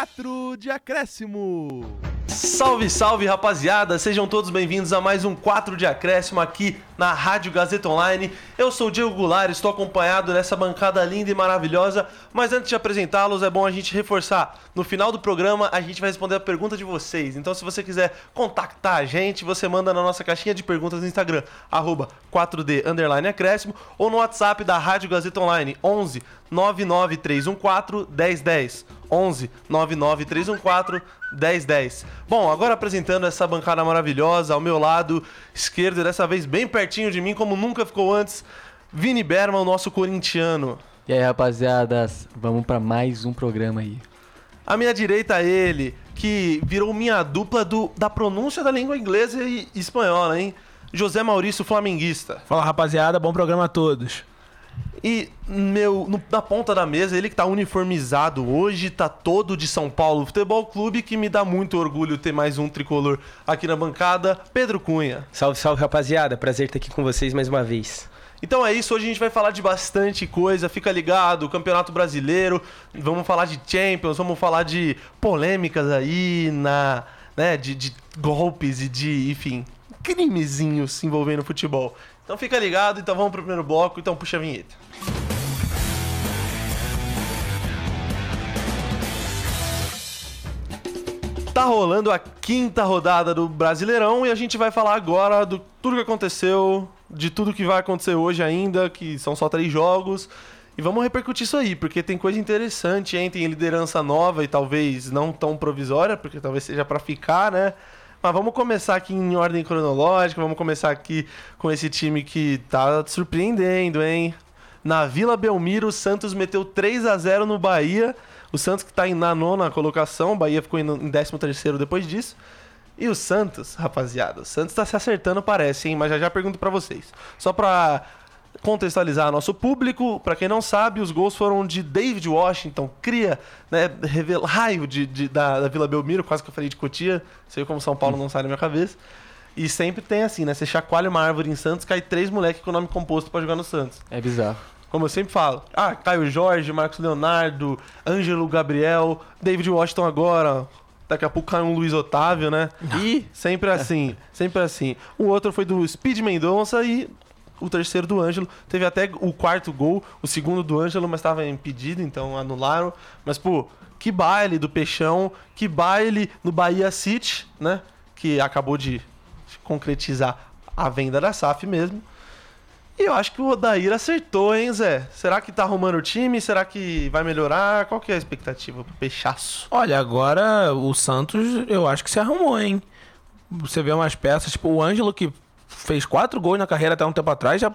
4 de acréscimo. Salve, salve rapaziada, sejam todos bem-vindos a mais um 4 de acréscimo aqui na Rádio Gazeta Online. Eu sou o Diego Goulart, estou acompanhado dessa bancada linda e maravilhosa. Mas antes de apresentá-los, é bom a gente reforçar. No final do programa, a gente vai responder a pergunta de vocês. Então, se você quiser contactar a gente, você manda na nossa caixinha de perguntas no Instagram, 4D underline acréscimo, ou no WhatsApp da Rádio Gazeta Online, 11 99314 1010. 11 99314 1010. Bom, agora apresentando essa bancada maravilhosa ao meu lado esquerdo, dessa vez bem pertinho de mim, como nunca ficou antes, Vini Berman, o nosso corintiano. E aí, rapaziadas, vamos para mais um programa aí. À minha direita, ele, que virou minha dupla do, da pronúncia da língua inglesa e espanhola, hein? José Maurício Flamenguista. Fala rapaziada, bom programa a todos. E meu, no, na ponta da mesa, ele que tá uniformizado hoje, tá todo de São Paulo Futebol Clube, que me dá muito orgulho ter mais um tricolor aqui na bancada, Pedro Cunha. Salve, salve rapaziada, prazer estar aqui com vocês mais uma vez. Então é isso, hoje a gente vai falar de bastante coisa, fica ligado, Campeonato Brasileiro, vamos falar de Champions, vamos falar de polêmicas aí, na, né, de, de golpes e de, enfim, crimezinhos envolvendo futebol. Então fica ligado, então vamos pro primeiro bloco, então puxa a vinheta. Tá rolando a quinta rodada do Brasileirão e a gente vai falar agora do tudo que aconteceu, de tudo que vai acontecer hoje ainda, que são só três jogos. E vamos repercutir isso aí, porque tem coisa interessante, hein? Tem liderança nova e talvez não tão provisória, porque talvez seja para ficar, né? Mas vamos começar aqui em ordem cronológica, vamos começar aqui com esse time que tá surpreendendo, hein? Na Vila Belmiro, o Santos meteu 3 a 0 no Bahia. O Santos que tá na nona colocação, o Bahia ficou em 13 terceiro depois disso. E o Santos, rapaziada, o Santos tá se acertando, parece, hein? Mas já já pergunto para vocês. Só pra contextualizar nosso público, para quem não sabe, os gols foram de David Washington, cria, né, revela, raio de, de da, da, Vila Belmiro, quase que eu falei de Cotia, sei como São Paulo não sai na minha cabeça. E sempre tem assim, né? Você chacoalha uma árvore em Santos, cai três moleques com nome composto para jogar no Santos. É bizarro. Como eu sempre falo. Ah, Caio Jorge, Marcos Leonardo, Ângelo Gabriel, David Washington agora. Daqui a pouco cai um Luiz Otávio, né? E sempre assim, sempre assim. O outro foi do Speed Mendonça e o terceiro do Ângelo. Teve até o quarto gol, o segundo do Ângelo, mas estava impedido, então anularam. Mas, pô, que baile do Peixão, que baile no Bahia City, né? Que acabou de concretizar a venda da SAF mesmo. E eu acho que o Odair acertou, hein, Zé? Será que tá arrumando o time? Será que vai melhorar? Qual que é a expectativa pro Peixaço? Olha, agora o Santos eu acho que se arrumou, hein? Você vê umas peças, tipo o Ângelo que fez quatro gols na carreira até um tempo atrás, já,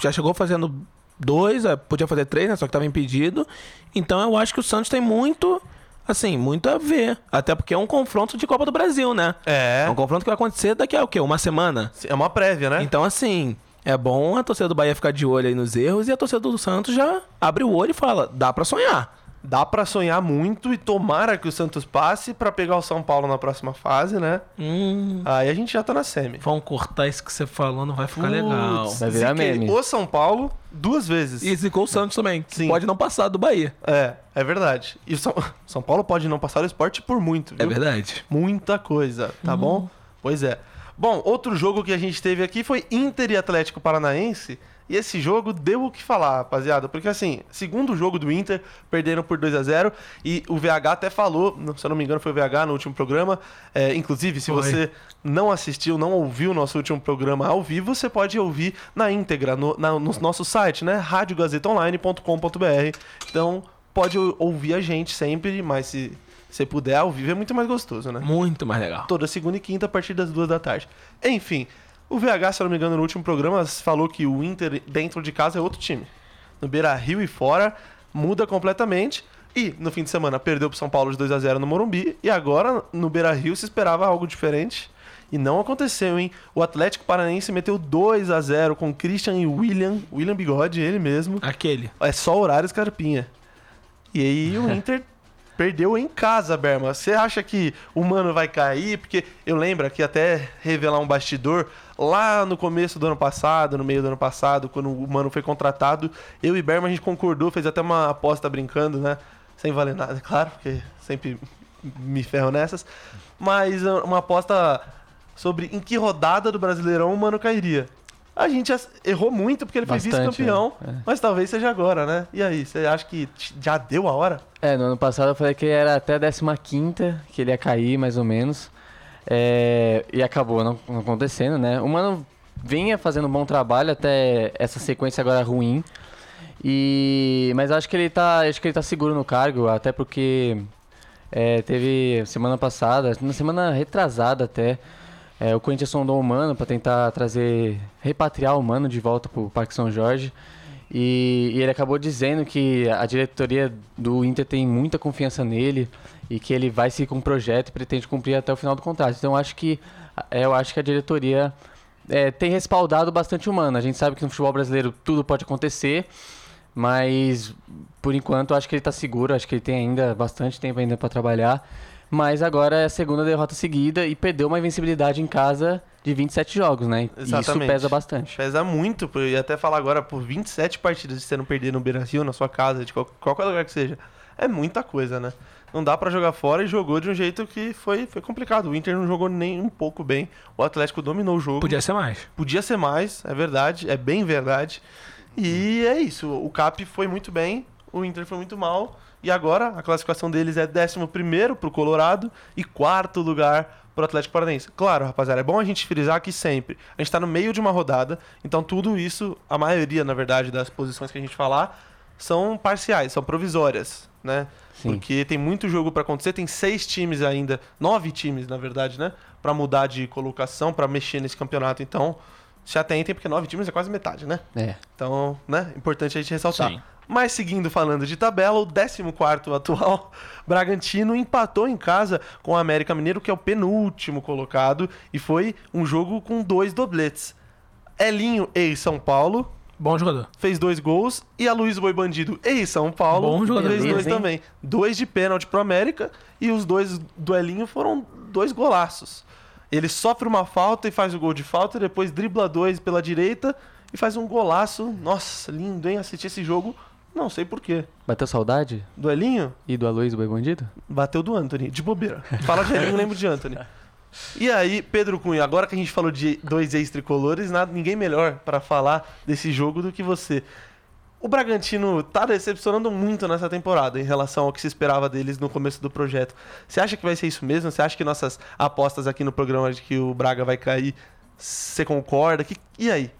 já chegou fazendo dois, é, podia fazer três, né? Só que estava impedido. Então eu acho que o Santos tem muito, assim, muito a ver. Até porque é um confronto de Copa do Brasil, né? É. É um confronto que vai acontecer daqui a o quê? Uma semana? É uma prévia, né? Então, assim, é bom a torcida do Bahia ficar de olho aí nos erros e a torcida do Santos já abre o olho e fala: dá para sonhar dá para sonhar muito e tomara que o Santos passe para pegar o São Paulo na próxima fase, né? Hum. Aí a gente já tá na semi. Vamos cortar isso que você falou, não vai ficar Putz, legal. Vai virar meme. O São Paulo duas vezes. E zicou o Santos também. Sim. Pode não passar do Bahia. É, é verdade. E o São, São Paulo pode não passar o esporte por muito, viu? É verdade. Muita coisa, tá hum. bom? Pois é. Bom, outro jogo que a gente teve aqui foi Inter e Atlético Paranaense. E esse jogo deu o que falar, rapaziada. Porque assim, segundo jogo do Inter, perderam por 2 a 0 E o VH até falou, se eu não me engano, foi o VH no último programa. É, inclusive, se foi. você não assistiu, não ouviu o nosso último programa ao vivo, você pode ouvir na íntegra, no, na, no nosso site, né? radiogazetaonline.com.br. Então, pode ouvir a gente sempre, mas se você puder ao vivo é muito mais gostoso, né? Muito mais legal. Toda segunda e quinta a partir das duas da tarde. Enfim. O VH, se eu não me engano, no último programa falou que o Inter dentro de casa é outro time. No Beira Rio e fora, muda completamente. E no fim de semana perdeu pro São Paulo de 2 a 0 no Morumbi. E agora no Beira Rio se esperava algo diferente. E não aconteceu, hein? O Atlético Paranaense meteu 2 a 0 com Christian e William. William Bigode, ele mesmo. Aquele. É só horário Scarpinha. E aí o Inter Perdeu em casa, Berma. Você acha que o Mano vai cair? Porque eu lembro aqui até revelar um bastidor. Lá no começo do ano passado, no meio do ano passado, quando o Mano foi contratado, eu e Berma a gente concordou, fez até uma aposta brincando, né? Sem valer nada, claro, porque sempre me ferro nessas. Mas uh, uma aposta sobre em que rodada do Brasileirão o Mano cairia. A gente errou muito porque ele foi vice-campeão, é. É. mas talvez seja agora, né? E aí, você acha que já deu a hora? É, no ano passado eu falei que era até a 15 que ele ia cair, mais ou menos. É, e acabou não, não acontecendo, né? O Mano vinha fazendo um bom trabalho até essa sequência agora ruim. E, mas acho que ele tá, acho que ele tá seguro no cargo, até porque é, teve semana passada, na semana retrasada até, é, o Corinthians sondou o Mano para tentar trazer, repatriar o Mano de volta pro Parque São Jorge. E, e ele acabou dizendo que a diretoria do Inter tem muita confiança nele e que ele vai seguir com o projeto e pretende cumprir até o final do contrato. Então acho que é, eu acho que a diretoria é, tem respaldado bastante o Mano. A gente sabe que no futebol brasileiro tudo pode acontecer, mas por enquanto acho que ele está seguro. Acho que ele tem ainda bastante tempo ainda para trabalhar. Mas agora é a segunda derrota seguida e perdeu uma invencibilidade em casa de 27 jogos, né? E isso Exatamente. pesa bastante. Pesa muito, eu ia até falar agora, por 27 partidas de você não perder no Beira-Rio, na sua casa, de qual- qualquer lugar que seja. É muita coisa, né? Não dá pra jogar fora e jogou de um jeito que foi, foi complicado. O Inter não jogou nem um pouco bem. O Atlético dominou o jogo. Podia ser mais. Podia ser mais, é verdade, é bem verdade. E é isso, o CAP foi muito bem, o Inter foi muito mal. E agora a classificação deles é 11 pro Colorado e quarto lugar pro Atlético Paranaense. Claro, rapaziada, é bom a gente frisar aqui sempre. A gente tá no meio de uma rodada, então tudo isso, a maioria, na verdade, das posições que a gente falar, são parciais, são provisórias, né? Sim. Porque tem muito jogo pra acontecer, tem seis times ainda, nove times, na verdade, né? Pra mudar de colocação, pra mexer nesse campeonato. Então, se atentem, porque nove times é quase metade, né? É. Então, né? Importante a gente ressaltar. Sim. Mas seguindo falando de tabela, o 14 atual, Bragantino empatou em casa com o América Mineiro, que é o penúltimo colocado, e foi um jogo com dois dobletes. Elinho, ex São Paulo, Bom jogador. fez dois gols, e a Luiz Boi Bandido, ex São Paulo, Bom jogador. fez dois hein? também. Dois de pênalti pro América, e os dois do Elinho foram dois golaços. Ele sofre uma falta e faz o gol de falta, e depois dribla dois pela direita e faz um golaço. Nossa, lindo, hein? Assistir esse jogo, não sei porquê. Bateu saudade? Do Elinho, E do Aloysio Boi Bandido? bateu do Anthony, de bobeira. Fala de Elinho, lembro de Anthony. E aí, Pedro Cunha, agora que a gente falou de dois ex-tricolores, nada, ninguém melhor pra falar desse jogo do que você. O Bragantino tá decepcionando muito nessa temporada em relação ao que se esperava deles no começo do projeto. Você acha que vai ser isso mesmo? Você acha que nossas apostas aqui no programa de que o Braga vai cair, você concorda? Que- E aí?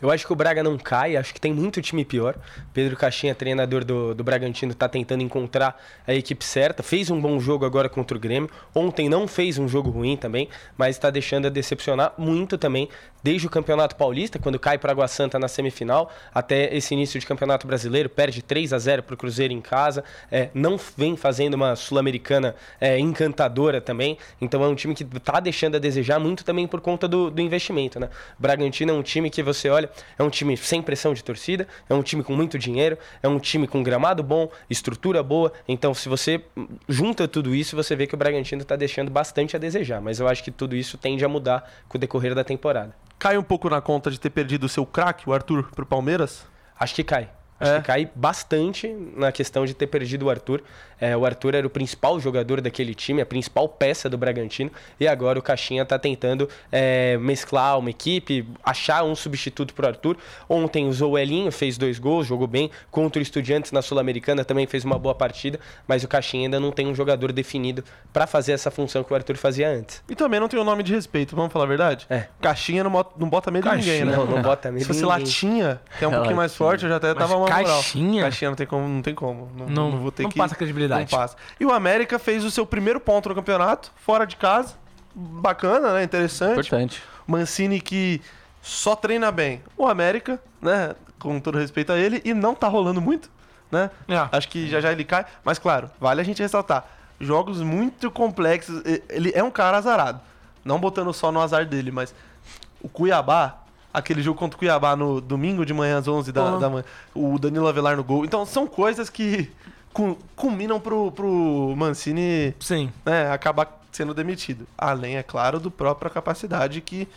Eu acho que o Braga não cai, acho que tem muito time pior. Pedro Caixinha, treinador do, do Bragantino, tá tentando encontrar a equipe certa. Fez um bom jogo agora contra o Grêmio. Ontem não fez um jogo ruim também, mas está deixando a decepcionar muito também, desde o Campeonato Paulista, quando cai para Água Santa na semifinal, até esse início de Campeonato Brasileiro, perde 3 a 0 para o Cruzeiro em casa. É, não vem fazendo uma Sul-Americana é, encantadora também. Então é um time que tá deixando a desejar muito também por conta do, do investimento, né? Bragantino é um time que você olha, é um time sem pressão de torcida, é um time com muito dinheiro, é um time com gramado bom, estrutura boa. Então, se você junta tudo isso, você vê que o Bragantino tá deixando bastante a desejar. Mas eu acho que tudo isso tende a mudar com o decorrer da temporada. Cai um pouco na conta de ter perdido o seu craque, o Arthur, pro Palmeiras? Acho que cai. Acho É. que cai bastante na questão de ter perdido o Arthur. É, o Arthur era o principal jogador daquele time, a principal peça do Bragantino. E agora o Caixinha tá tentando é, mesclar uma equipe, achar um substituto pro Arthur. Ontem usou o Elinho, fez dois gols, jogou bem. Contra o Estudiantes na Sul-Americana também fez uma boa partida. Mas o Caixinha ainda não tem um jogador definido para fazer essa função que o Arthur fazia antes. E também não tem o nome de respeito, vamos falar a verdade? É. Caixinha não, bota- não bota medo em ninguém, né? Não, não bota medo Se fosse ninguém. latinha, que é um É pouquinho mais forte, eu já até Mas tava uma moral. caixinha? Caixinha não tem como, não tem como. Não, Não- não vou ter não que passa credibilidade. Não passa. E o América fez o seu primeiro ponto no campeonato, fora de casa. Bacana, né? Interessante. Importante. Mancini que só treina bem. O América, né? Com todo respeito a ele, e não tá rolando muito, né? É. Acho que já já ele cai. Mas claro, vale a gente ressaltar. Jogos muito complexos. Ele é um cara azarado. Não botando só no azar dele, mas o Cuiabá, aquele jogo contra o Cuiabá no domingo de manhã às 11 da, Uhum. da manhã, o Danilo Avelar no gol. Então são coisas que cu- culminam pro, pro Mancini Sim. né, acabar sendo demitido. Além, é claro, do própria capacidade que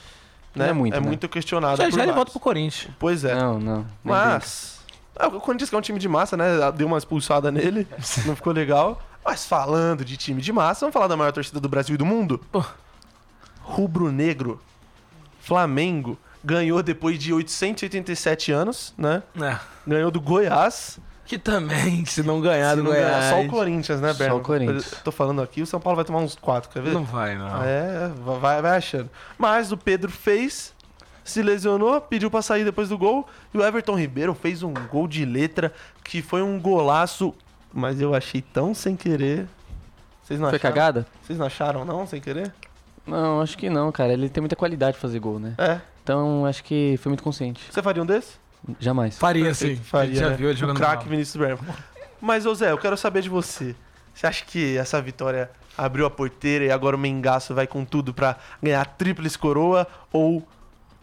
né, Não é muito, né? questionada. Já, já ele volta pro Corinthians. Pois é. Não, não. Mas. Ah, o Corinthians que é um time de massa, né? Deu uma expulsada nele, não ficou legal. Mas falando de time de massa, vamos falar da maior torcida do Brasil e do mundo? Pô. Rubro-negro. Flamengo ganhou depois de 887 anos, né? É. Ganhou do Goiás. Que também, se não ganhar Se do não ganhar, Goiás... só o Corinthians, né, Só Berno? o Corinthians. Eu tô falando aqui, o São Paulo vai tomar uns 4, quer ver? Não vai, não. É, vai, vai achando. Mas o Pedro fez, se lesionou, pediu pra sair depois do gol. E o Everton Ribeiro fez um gol de letra que foi um golaço, mas eu achei tão sem querer. Vocês não Foi acharam? cagada? Vocês não acharam, não, sem querer? Não, acho que não, cara. Ele tem muita qualidade de fazer gol, né? É. Então acho que foi muito consciente. Você faria um desse? Jamais. Faria sim. Faria, já né? viu ele o jogando craque mal. Vinícius Bermo. Mas, ô Zé, eu quero saber de você. Você acha que essa vitória abriu a porteira e agora o Mengaço vai com tudo pra ganhar a tríplice coroa ou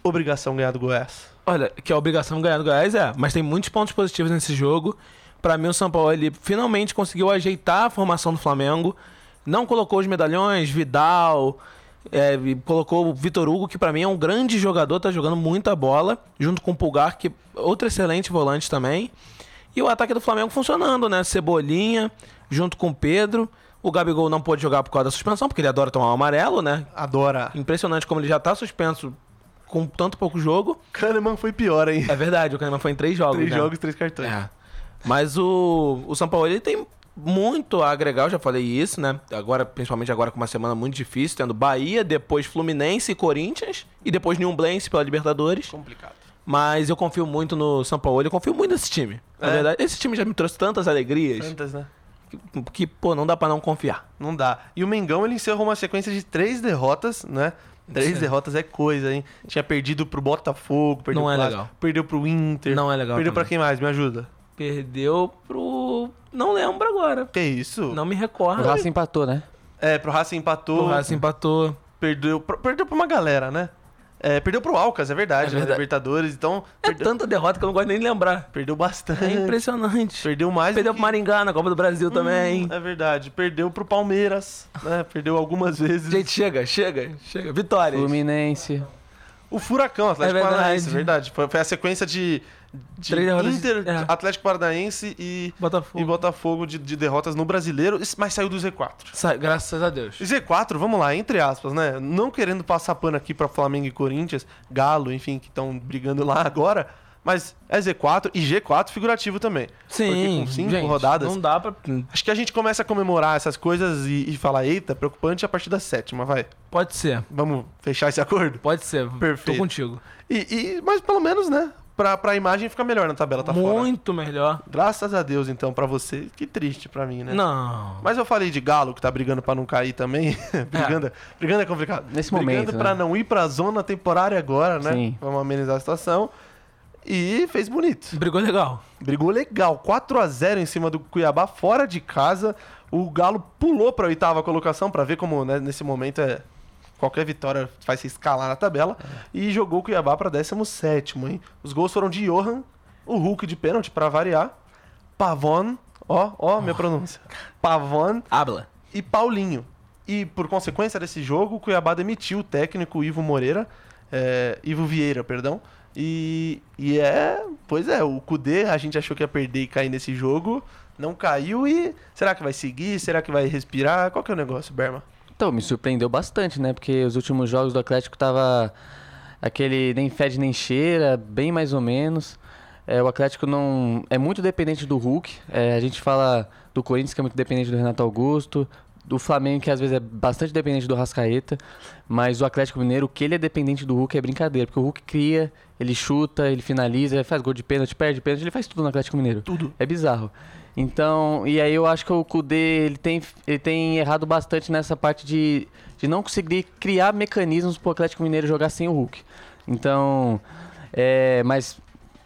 obrigação ganhar do Goiás? Olha, que a obrigação de ganhar do Goiás é, mas tem muitos pontos positivos nesse jogo. Pra mim, o São Paulo ele finalmente conseguiu ajeitar a formação do Flamengo. Não colocou os medalhões, Vidal, é, colocou o Vitor Hugo, que pra mim é um grande jogador, tá jogando muita bola, junto com o Pulgar, que é outro excelente volante também. E o ataque do Flamengo funcionando, né? Cebolinha, junto com o Pedro. O Gabigol não pôde jogar por causa da suspensão, porque ele adora tomar um amarelo, né? Adora. Impressionante como ele já tá suspenso com tanto pouco jogo. Kahneman foi pior, hein? É verdade, o Kahneman foi em três jogos. Três né? jogos, três cartões. É. Mas o, o São Paulo ele tem muito a agregar, eu já falei isso, né? Agora, principalmente agora com uma semana muito difícil, tendo Bahia, depois Fluminense e Corinthians, e depois Newblense pela Libertadores. Complicado. Mas eu confio muito no São Paulo, eu confio muito nesse time. Na É? verdade, esse time já me trouxe tantas alegrias Tantas, né? que, que, pô, não dá pra não confiar. Não dá. E o Mengão, ele encerrou uma sequência de três derrotas, né? Três Sim. derrotas é coisa, hein? Tinha perdido pro Botafogo, perdeu Não pro é legal. perdeu pro Inter. Não é legal Perdeu pra também. quem mais? Me ajuda. Perdeu pro. Não lembro agora. Que isso? Não me O recordo. Racing empatou, né? É, pro Racing empatou. O Racing empatou. Perdeu, pro- perdeu pra uma galera, né? É, perdeu pro Alcas, é verdade, É na verdade. Libertadores. Então, É perdeu, tanta derrota que eu não gosto nem de lembrar. perdeu bastante. É impressionante. Perdeu mais Perdeu que- pro Maringá na Copa do Brasil também. Hum, é verdade. Perdeu pro Palmeiras, né? Perdeu algumas vezes. Gente, chega, chega, chega. Vitórias. Fluminense. O Furacão, Atlético É verdade. Paranaense, verdade. Foi, foi a sequência de, de Inter, é. Atlético Paranaense e, Botafogo. e Botafogo de, de derrotas no Brasileiro, mas saiu do Z4. Sa- Graças a Deus. E Z4, vamos lá, entre aspas, né? Não querendo passar pano aqui pra Flamengo e Corinthians, Galo, enfim, que estão brigando lá agora, mas é Z4 e G4 figurativo também. Porque com cinco gente, rodadas, Não dá pra. Acho que a gente começa a comemorar essas coisas e, e falar, eita, preocupante a partir da sétima, vai. Pode ser. Vamos fechar esse acordo? Pode ser. Perfeito. Tô contigo. E, e- mas pelo menos, né? Pra, pra imagem ficar melhor na tabela, tá fora. Muito melhor. Graças a Deus, então, pra você. Que triste pra mim, né? Não. Mas eu falei de Galo, que tá brigando pra não cair também. brigando, brigando é complicado. Nesse brigando momento, pra né? não ir pra zona temporária agora, né? Sim. Vamos amenizar a situação. E fez bonito. Brigou legal. Brigou legal. 4 a 0 em cima do Cuiabá, fora de casa. O Galo pulou pra oitava colocação pra ver como, né, nesse momento, é qualquer vitória faz se escalar na tabela. E jogou o Cuiabá pra 17, hein? Os gols foram de Johan, o Hulk de pênalti pra variar, Pavon, ó, ó, minha pronúncia. Pavon Habla. e Paulinho. E por consequência desse jogo, o Cuiabá demitiu o técnico Ivo Moreira, é, Ivo Vieira, perdão. E, e é, pois é, o Kudê a gente achou que ia perder e cair nesse jogo, não caiu e será que vai seguir? Será que vai respirar? Qual que é o negócio, Berma? Então, me surpreendeu bastante, né? Porque os últimos jogos do Atlético tava aquele nem fede nem cheira, bem mais ou menos. É, o Atlético não é muito dependente do Hulk. É, a gente fala do Corinthians que é muito dependente do Renato Augusto, do Flamengo que às vezes é bastante dependente do Rascaeta, mas o Atlético Mineiro, o que ele é dependente do Hulk é brincadeira, porque o Hulk cria, ele chuta, ele finaliza, ele faz gol de pênalti, perde pênalti, ele faz tudo no Atlético Mineiro. Tudo. É bizarro. Então, e aí eu acho que o Kudê, ele tem, ele tem errado bastante nessa parte de, de não conseguir criar mecanismos pro Atlético Mineiro jogar sem o Hulk. Então, é, mas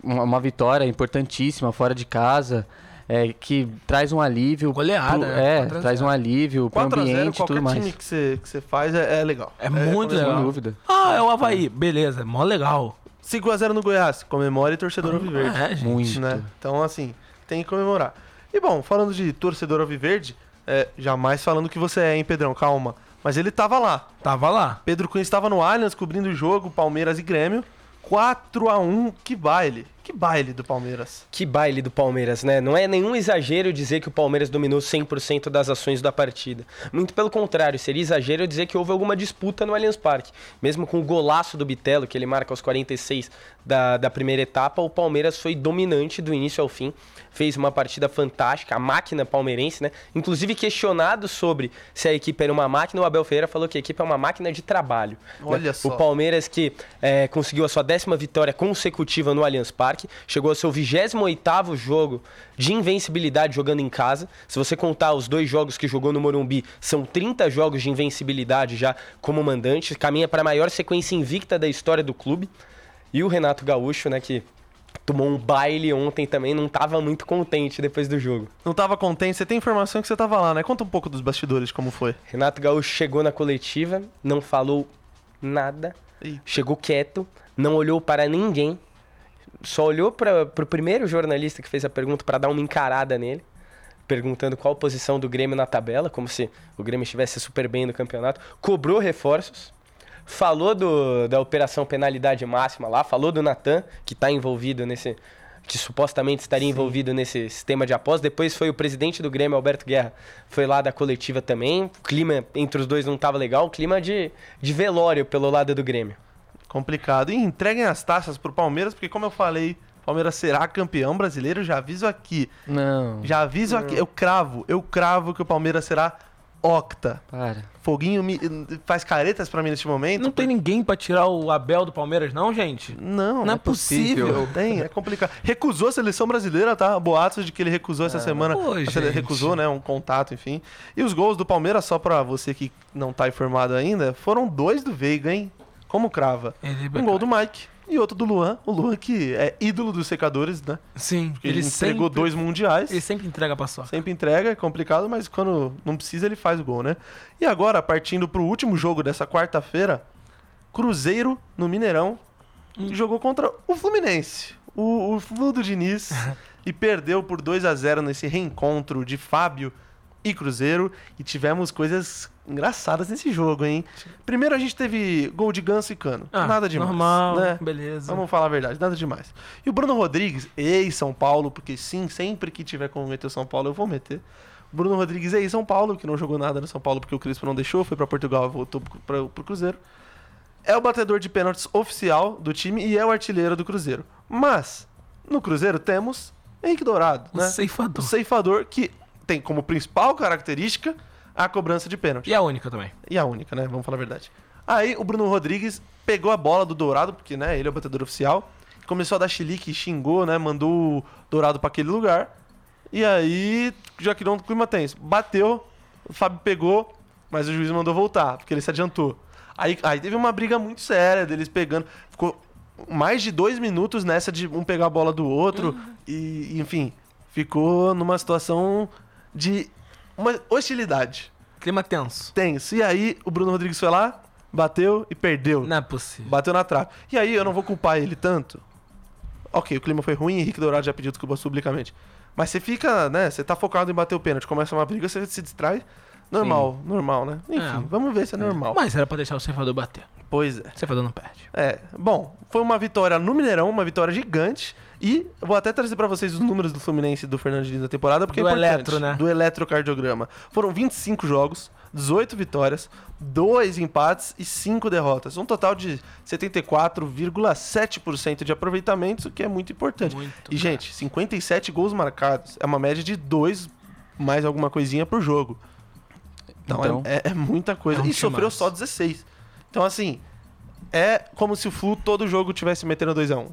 uma, uma vitória importantíssima fora de casa, é, que traz um alívio. Goleada, pro- né? É, 4 a 0. traz um alívio pro 4 a 0 ambiente e qualquer tudo mais. time que você que você faz é, é legal. É muito comemora. legal. Sem dúvida. Ah, é o Havaí. Beleza, mó legal. 5 a 0 no Goiás, comemore torcedor alviverde. É, gente. Muito. né? Então, assim, tem que comemorar. E bom, falando de torcedor alviverde, é, jamais falando que você é, hein, Pedrão? Calma. Mas ele tava lá. Tava lá. Pedro Cunha estava no Allianz cobrindo o jogo, Palmeiras e Grêmio. 4 a 1 que baile. Que baile do Palmeiras. Que baile do Palmeiras, né? Não é nenhum exagero dizer que o Palmeiras dominou 100% das ações da partida. Muito pelo contrário, seria exagero dizer que houve alguma disputa no Allianz Parque. Mesmo com o golaço do Bitelo, que ele marca aos 46 da, da primeira etapa, o Palmeiras foi dominante do início ao fim. Fez uma partida fantástica, a máquina palmeirense, né? Inclusive questionado sobre se a equipe era uma máquina, o Abel Ferreira falou que a equipe é uma máquina de trabalho. Olha né? só. O Palmeiras que é, conseguiu a sua décima vitória consecutiva no Allianz Parque, chegou ao seu 28º jogo de invencibilidade jogando em casa. Se você contar os dois jogos que jogou no Morumbi, são 30 jogos de invencibilidade já como mandante, caminha para a maior sequência invicta da história do clube. E o Renato Gaúcho, né, que tomou um baile ontem também, não estava muito contente depois do jogo. Não tava contente? Você tem informação que você tava lá, né? Conta um pouco dos bastidores, como foi. Renato Gaúcho chegou na coletiva, não falou nada, Ih. chegou quieto, não olhou para ninguém, só olhou para o primeiro jornalista que fez a pergunta para dar uma encarada nele, perguntando qual a posição do Grêmio na tabela, como se o Grêmio estivesse super bem no campeonato, cobrou reforços, falou do, da operação penalidade máxima lá, falou do Natan, que está envolvido nesse. que supostamente estaria envolvido nesse sistema de aposta. Depois foi o presidente do Grêmio, Alberto Guerra, foi lá da coletiva também. O clima entre os dois não estava legal, o clima de, de velório pelo lado do Grêmio. Complicado. E entreguem as taças pro Palmeiras, porque como eu falei, o Palmeiras será campeão brasileiro. Já aviso aqui. Não, Já aviso aqui. Eu cravo. Eu cravo que o Palmeiras será octa. para. Foguinho me- faz caretas pra mim neste momento. Não tem ninguém pra tirar o Abel do Palmeiras, não, gente? Não, Não é possível. Tem, é complicado. Recusou a seleção brasileira, tá? Boatos de que ele recusou essa semana. pô, gente. recusou, né? Um contato, enfim. E os gols do Palmeiras, só pra você que não tá informado ainda, foram dois do Veiga, hein? Como crava? Ele é Um gol do Mike e outro do Luan. O Luan que é ídolo dos secadores, né? Sim, Porque ele, entregou sempre, dois mundiais. Ele sempre entrega pra só. Sempre entrega, é complicado, mas quando não precisa ele faz o gol, né? E agora, partindo pro último jogo dessa quarta-feira, Cruzeiro no Mineirão Hum. jogou contra o Fluminense. O, o Flu do Diniz e perdeu por 2 a 0 nesse reencontro de Fábio e Cruzeiro e tivemos coisas engraçadas nesse jogo, hein? Primeiro a gente teve gol de Ganso e Cano. Ah, nada demais, Normal, né? beleza. Vamos falar a verdade, nada demais. E o Bruno Rodrigues, ex-São Paulo, porque sim, sempre que tiver como meter o São Paulo, eu vou meter. O Bruno Rodrigues, ex-São Paulo, que não jogou nada no São Paulo porque o Crispo não deixou, foi pra Portugal e voltou pro, pro, pro Cruzeiro. É o batedor de pênaltis oficial do time e é o artilheiro do Cruzeiro. Mas, no Cruzeiro temos Henrique Dourado, O né? ceifador. O ceifador que tem como principal característica a cobrança de pênalti. E a única também. E a única, né? Vamos falar a verdade. Aí o Bruno Rodrigues pegou a bola do Dourado, porque né, ele é o batedor oficial, começou a dar chilique, xingou, né? Mandou o Dourado pra aquele lugar. E aí já criou um clima tenso. Bateu, o Fábio pegou, mas o juiz mandou voltar, porque ele se adiantou. Aí, aí teve uma briga muito séria deles pegando. Ficou mais de dois minutos nessa de um pegar a bola do outro. E, enfim, ficou numa situação de uma hostilidade Clima tenso. tenso. E aí o Bruno Rodrigues foi lá, bateu e perdeu. Não é possível. Bateu na trave. E aí eu não vou culpar ele tanto. Ok, o clima foi ruim, Henrique Dourado já pediu desculpas publicamente. Mas você fica, né? Você tá focado em bater o pênalti, começa uma briga, você se distrai. Normal, normal, né? Enfim, É. vamos ver se é normal. Mas era pra deixar o ceifador bater. Pois é. O ceifador não perde. É, bom, foi uma vitória no Mineirão, uma vitória gigante. E vou até trazer pra vocês os números do Fluminense e do Fernando Diniz da temporada, porque Do é importante. eletro, né? Do eletrocardiograma. Foram 25 jogos, 18 vitórias, 2 empates e 5 derrotas. Um total de 74,7% de aproveitamento, o que é muito importante. Muito, e, gente, 57 gols marcados. É uma média de 2 mais alguma coisinha por jogo. Então, Então, é, é muita coisa. é um e sofreu timaço. só 16. Então, assim, é como se o Flu todo jogo tivesse metendo 2x1.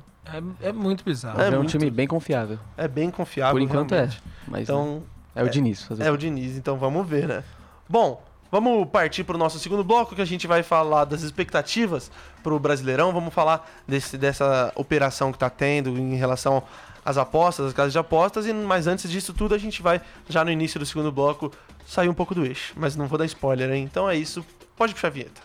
É, é muito bizarro. É É, um muito- time bem confiável. É bem confiável. Por enquanto realmente. é. Mas Então, é o é- Diniz. Fazer é o Diniz, então vamos ver, né? Bom, vamos partir para o nosso segundo bloco, que a gente vai falar das expectativas para o Brasileirão. Vamos falar desse, dessa operação que está tendo em relação às apostas, as casas de apostas. E, mas antes disso tudo, a gente vai, já no início do segundo bloco, sair um pouco do eixo. Mas não vou dar spoiler, hein? Então é isso. Pode puxar a vinheta.